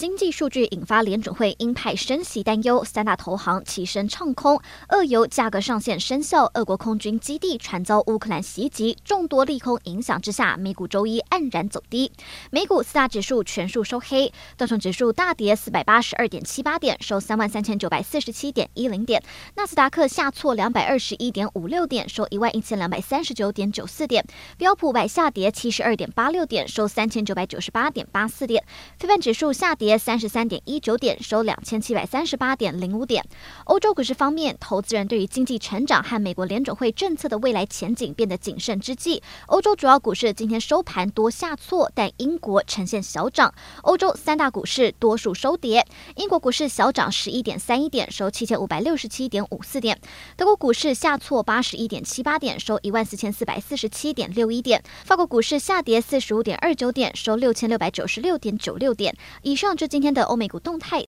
经济数据引发联准会鹰派升息担忧，三大投行齐声唱空，俄油价格上限生效，俄国空军基地惨遭乌克兰袭击，众多利空影响之下，美股周一黯然走低，美股四大指数全数收黑，道琼指数大跌四百八十二点七八点，收三万三千九百四十七点一零点，纳斯达克下挫两百二十一点五六点，收一万一千两百三十九点九四点，标普百下跌七十二点八六点，收三千九百九十八点八四点，非半指数下跌。跌三十三点一九点，收两千七百三十八点零五点。欧洲股市方面，投资人对于经济成长和美国联准会政策的未来前景变得谨慎之际，欧洲主要股市今天收盘多下挫，但英国呈现小涨。欧洲三大股市多数收跌，英国股市小涨十一点三一点，收七千五百六十七点五四点；德国股市下挫八十一点七八点，收一万四千四百四十七点六一点；法国股市下跌四十五点二九点，收六千六百九十六点九六点。以上。是今天的欧美股动态，